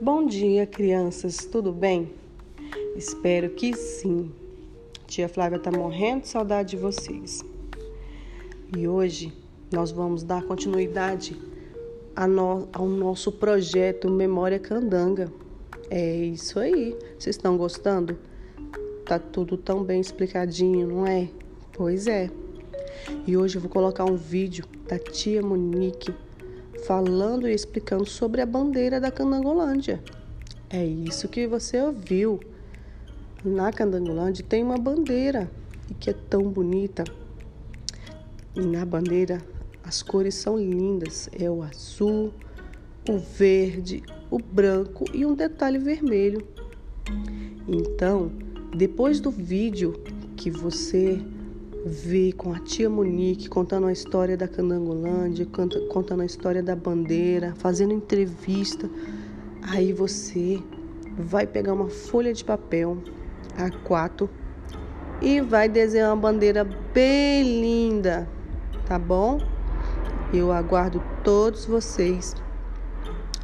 Bom dia, crianças, tudo bem? Espero que sim. Tia Flávia tá morrendo de saudade de vocês. E hoje nós vamos dar continuidade ao nosso projeto Memória Candanga. É isso aí. Vocês estão gostando? Tá tudo tão bem explicadinho, não é? Pois é. E hoje eu vou colocar um vídeo da tia Monique falando e explicando sobre a bandeira da Candangolândia. É isso que você ouviu. Na Candangolândia tem uma bandeira e que é tão bonita. E na bandeira as cores são lindas. É o azul, o verde, o branco e um detalhe vermelho. Então, depois do vídeo que você ver com a tia Monique contando a história da Candangolândia, contando a história da bandeira, fazendo entrevista. Aí você vai pegar uma folha de papel A4 e vai desenhar uma bandeira bem linda, tá bom? Eu aguardo todos vocês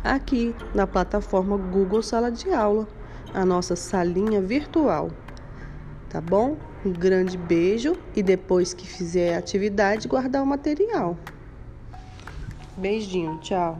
aqui na plataforma Google Sala de Aula, a nossa salinha virtual, tá bom? Um grande beijo e depois que fizer a atividade, guardar o material. Beijinho, tchau.